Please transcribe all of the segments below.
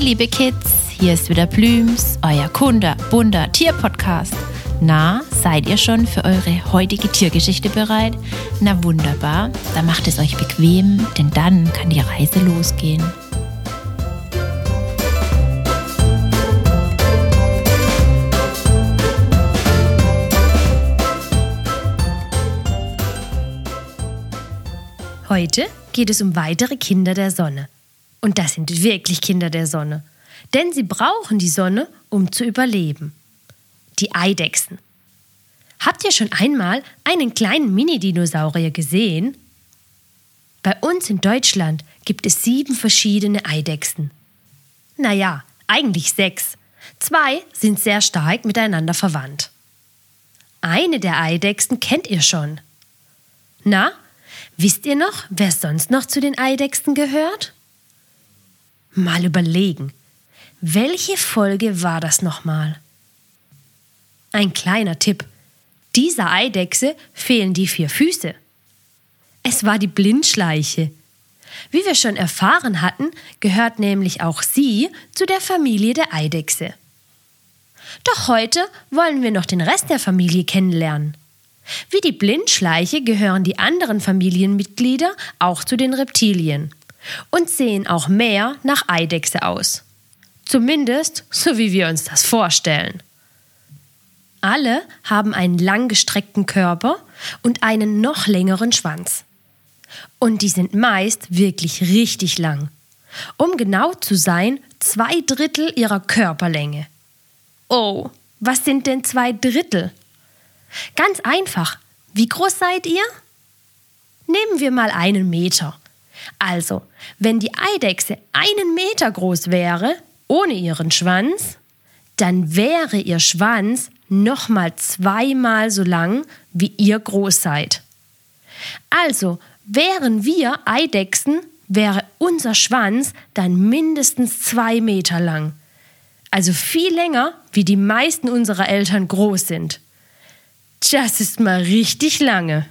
Liebe Kids, hier ist wieder Blüms, euer Kunde, bunter Tierpodcast. Na, seid ihr schon für eure heutige Tiergeschichte bereit? Na wunderbar, dann macht es euch bequem, denn dann kann die Reise losgehen. Heute geht es um weitere Kinder der Sonne. Und das sind wirklich Kinder der Sonne. Denn sie brauchen die Sonne, um zu überleben. Die Eidechsen. Habt ihr schon einmal einen kleinen Mini-Dinosaurier gesehen? Bei uns in Deutschland gibt es sieben verschiedene Eidechsen. Naja, eigentlich sechs. Zwei sind sehr stark miteinander verwandt. Eine der Eidechsen kennt ihr schon. Na, Wisst ihr noch, wer sonst noch zu den Eidechsen gehört? Mal überlegen. Welche Folge war das nochmal? Ein kleiner Tipp. Dieser Eidechse fehlen die vier Füße. Es war die Blindschleiche. Wie wir schon erfahren hatten, gehört nämlich auch sie zu der Familie der Eidechse. Doch heute wollen wir noch den Rest der Familie kennenlernen. Wie die Blindschleiche gehören die anderen Familienmitglieder auch zu den Reptilien und sehen auch mehr nach Eidechse aus. Zumindest so wie wir uns das vorstellen. Alle haben einen langgestreckten Körper und einen noch längeren Schwanz. Und die sind meist wirklich richtig lang. Um genau zu sein, zwei Drittel ihrer Körperlänge. Oh, was sind denn zwei Drittel? Ganz einfach. Wie groß seid ihr? Nehmen wir mal einen Meter. Also, wenn die Eidechse einen Meter groß wäre, ohne ihren Schwanz, dann wäre ihr Schwanz nochmal zweimal so lang, wie ihr groß seid. Also, wären wir Eidechsen, wäre unser Schwanz dann mindestens zwei Meter lang. Also viel länger, wie die meisten unserer Eltern groß sind. Das ist mal richtig lange.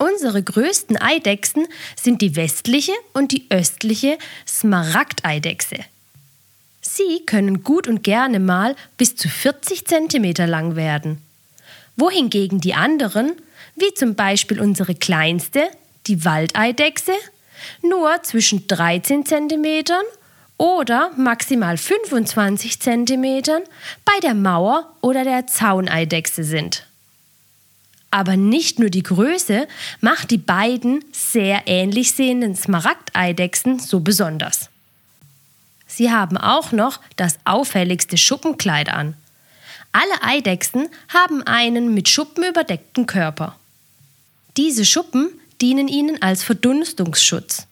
Unsere größten Eidechsen sind die westliche und die östliche Smaragdeidechse. Sie können gut und gerne mal bis zu 40 cm lang werden. Wohingegen die anderen, wie zum Beispiel unsere kleinste, die Waldeidechse, nur zwischen 13 cm oder maximal 25 cm bei der Mauer- oder der Zauneidechse sind. Aber nicht nur die Größe macht die beiden sehr ähnlich sehenden Smaragdeidechsen so besonders. Sie haben auch noch das auffälligste Schuppenkleid an. Alle Eidechsen haben einen mit Schuppen überdeckten Körper. Diese Schuppen dienen ihnen als Verdunstungsschutz.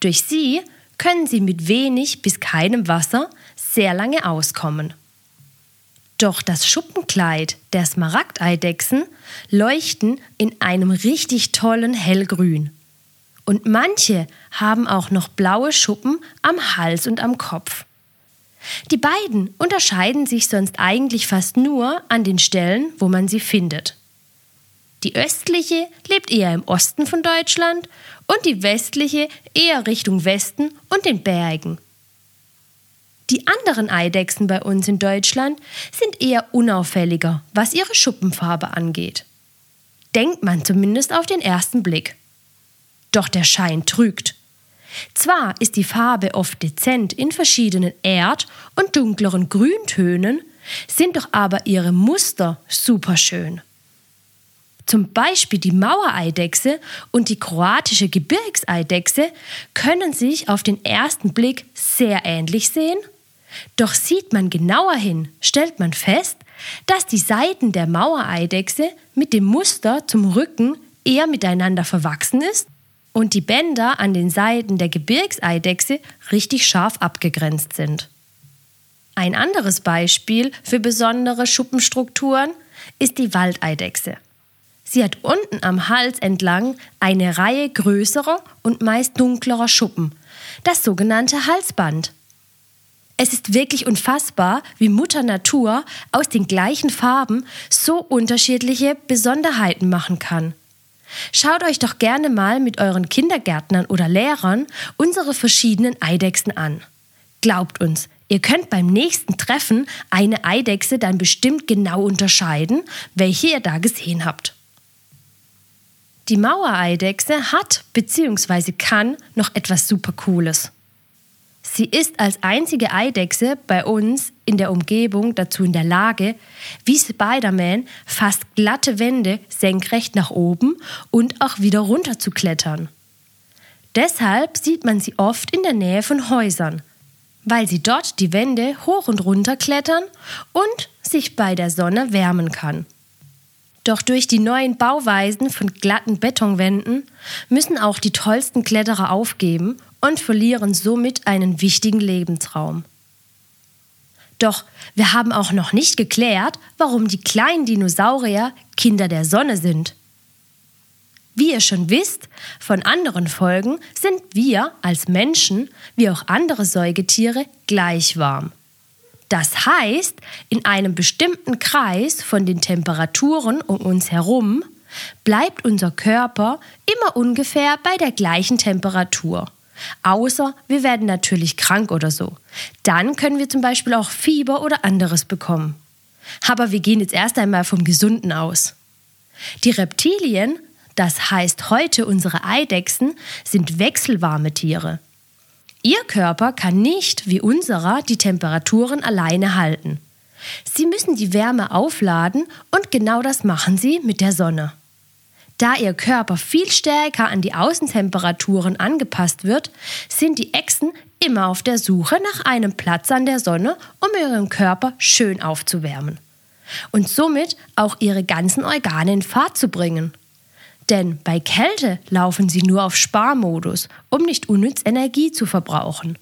Durch sie können sie mit wenig bis keinem Wasser sehr lange auskommen. Doch das Schuppenkleid der Smaragdeidechsen leuchten in einem richtig tollen hellgrün. Und manche haben auch noch blaue Schuppen am Hals und am Kopf. Die beiden unterscheiden sich sonst eigentlich fast nur an den Stellen, wo man sie findet. Die östliche lebt eher im Osten von Deutschland und die westliche eher Richtung Westen und den Bergen. Die anderen Eidechsen bei uns in Deutschland sind eher unauffälliger, was ihre Schuppenfarbe angeht. Denkt man zumindest auf den ersten Blick. Doch der Schein trügt. Zwar ist die Farbe oft dezent in verschiedenen Erd- und dunkleren Grüntönen, sind doch aber ihre Muster superschön. Zum Beispiel die Mauereidechse und die kroatische Gebirgseidechse können sich auf den ersten Blick sehr ähnlich sehen doch sieht man genauer hin, stellt man fest, dass die Seiten der Mauereidechse mit dem Muster zum Rücken eher miteinander verwachsen ist und die Bänder an den Seiten der Gebirgseidechse richtig scharf abgegrenzt sind. Ein anderes Beispiel für besondere Schuppenstrukturen ist die Waldeidechse. Sie hat unten am Hals entlang eine Reihe größerer und meist dunklerer Schuppen, das sogenannte Halsband. Es ist wirklich unfassbar, wie Mutter Natur aus den gleichen Farben so unterschiedliche Besonderheiten machen kann. Schaut euch doch gerne mal mit euren Kindergärtnern oder Lehrern unsere verschiedenen Eidechsen an. Glaubt uns, ihr könnt beim nächsten Treffen eine Eidechse dann bestimmt genau unterscheiden, welche ihr da gesehen habt. Die Mauereidechse hat bzw. kann noch etwas super Cooles. Sie ist als einzige Eidechse bei uns in der Umgebung dazu in der Lage, wie Spider-Man fast glatte Wände senkrecht nach oben und auch wieder runter zu klettern. Deshalb sieht man sie oft in der Nähe von Häusern, weil sie dort die Wände hoch und runter klettern und sich bei der Sonne wärmen kann. Doch durch die neuen Bauweisen von glatten Betonwänden müssen auch die tollsten Kletterer aufgeben und verlieren somit einen wichtigen Lebensraum. Doch wir haben auch noch nicht geklärt, warum die kleinen Dinosaurier Kinder der Sonne sind. Wie ihr schon wisst von anderen Folgen, sind wir als Menschen wie auch andere Säugetiere gleich warm. Das heißt, in einem bestimmten Kreis von den Temperaturen um uns herum bleibt unser Körper immer ungefähr bei der gleichen Temperatur. Außer wir werden natürlich krank oder so. Dann können wir zum Beispiel auch Fieber oder anderes bekommen. Aber wir gehen jetzt erst einmal vom Gesunden aus. Die Reptilien, das heißt heute unsere Eidechsen, sind wechselwarme Tiere. Ihr Körper kann nicht, wie unserer, die Temperaturen alleine halten. Sie müssen die Wärme aufladen und genau das machen sie mit der Sonne. Da ihr Körper viel stärker an die Außentemperaturen angepasst wird, sind die Echsen immer auf der Suche nach einem Platz an der Sonne, um ihren Körper schön aufzuwärmen. Und somit auch ihre ganzen Organe in Fahrt zu bringen. Denn bei Kälte laufen sie nur auf Sparmodus, um nicht unnütz Energie zu verbrauchen.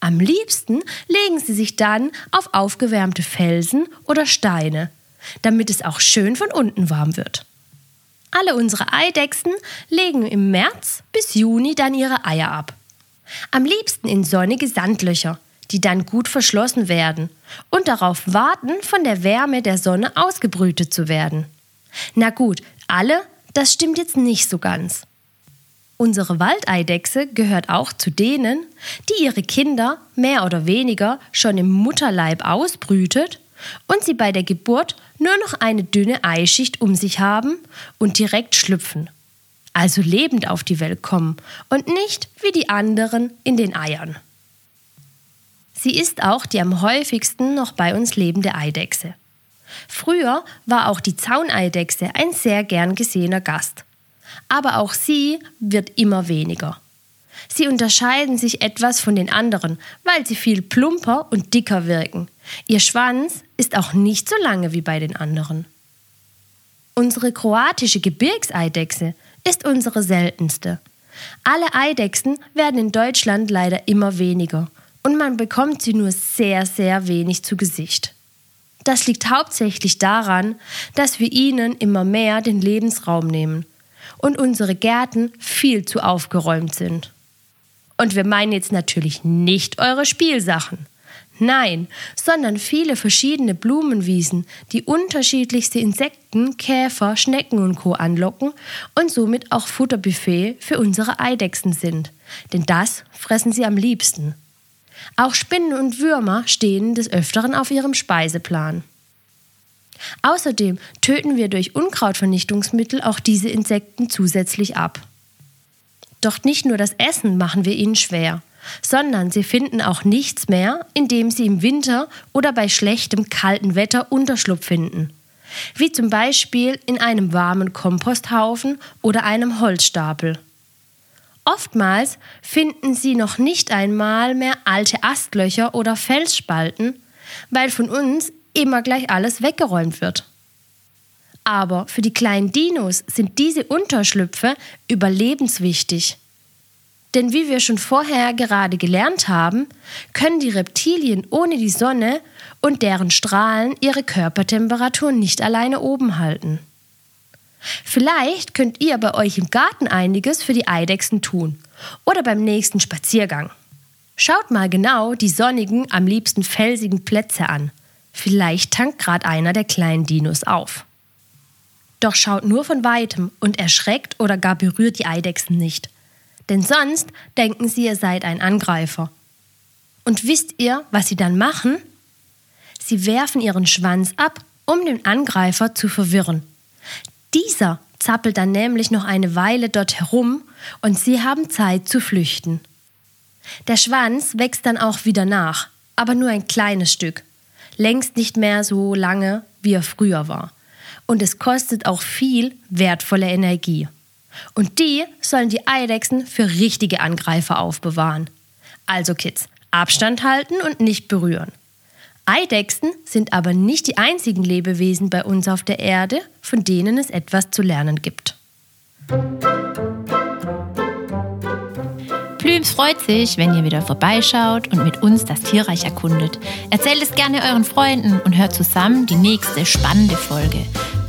Am liebsten legen sie sich dann auf aufgewärmte Felsen oder Steine, damit es auch schön von unten warm wird. Alle unsere Eidechsen legen im März bis Juni dann ihre Eier ab. Am liebsten in sonnige Sandlöcher, die dann gut verschlossen werden und darauf warten, von der Wärme der Sonne ausgebrütet zu werden. Na gut, alle, das stimmt jetzt nicht so ganz. Unsere Waldeidechse gehört auch zu denen, die ihre Kinder mehr oder weniger schon im Mutterleib ausbrütet und sie bei der Geburt nur noch eine dünne Eischicht um sich haben und direkt schlüpfen. Also lebend auf die Welt kommen und nicht wie die anderen in den Eiern. Sie ist auch die am häufigsten noch bei uns lebende Eidechse. Früher war auch die Zauneidechse ein sehr gern gesehener Gast. Aber auch sie wird immer weniger. Sie unterscheiden sich etwas von den anderen, weil sie viel plumper und dicker wirken. Ihr Schwanz ist auch nicht so lange wie bei den anderen. Unsere kroatische Gebirgseidechse ist unsere seltenste. Alle Eidechsen werden in Deutschland leider immer weniger und man bekommt sie nur sehr, sehr wenig zu Gesicht. Das liegt hauptsächlich daran, dass wir ihnen immer mehr den Lebensraum nehmen und unsere Gärten viel zu aufgeräumt sind. Und wir meinen jetzt natürlich nicht eure Spielsachen. Nein, sondern viele verschiedene Blumenwiesen, die unterschiedlichste Insekten, Käfer, Schnecken und Co. anlocken und somit auch Futterbuffet für unsere Eidechsen sind. Denn das fressen sie am liebsten. Auch Spinnen und Würmer stehen des Öfteren auf ihrem Speiseplan. Außerdem töten wir durch Unkrautvernichtungsmittel auch diese Insekten zusätzlich ab. Doch nicht nur das Essen machen wir ihnen schwer, sondern sie finden auch nichts mehr, indem sie im Winter oder bei schlechtem, kalten Wetter Unterschlupf finden. Wie zum Beispiel in einem warmen Komposthaufen oder einem Holzstapel. Oftmals finden sie noch nicht einmal mehr alte Astlöcher oder Felsspalten, weil von uns immer gleich alles weggeräumt wird. Aber für die kleinen Dinos sind diese Unterschlüpfe überlebenswichtig. Denn wie wir schon vorher gerade gelernt haben, können die Reptilien ohne die Sonne und deren Strahlen ihre Körpertemperatur nicht alleine oben halten. Vielleicht könnt ihr bei euch im Garten einiges für die Eidechsen tun oder beim nächsten Spaziergang. Schaut mal genau die sonnigen, am liebsten felsigen Plätze an. Vielleicht tankt gerade einer der kleinen Dinos auf. Doch schaut nur von weitem und erschreckt oder gar berührt die Eidechsen nicht. Denn sonst denken sie, ihr seid ein Angreifer. Und wisst ihr, was sie dann machen? Sie werfen ihren Schwanz ab, um den Angreifer zu verwirren. Dieser zappelt dann nämlich noch eine Weile dort herum und sie haben Zeit zu flüchten. Der Schwanz wächst dann auch wieder nach, aber nur ein kleines Stück, längst nicht mehr so lange, wie er früher war. Und es kostet auch viel wertvolle Energie. Und die sollen die Eidechsen für richtige Angreifer aufbewahren. Also Kids, Abstand halten und nicht berühren. Eidechsen sind aber nicht die einzigen Lebewesen bei uns auf der Erde, von denen es etwas zu lernen gibt. Plüms freut sich, wenn ihr wieder vorbeischaut und mit uns das Tierreich erkundet. Erzählt es gerne euren Freunden und hört zusammen die nächste spannende Folge.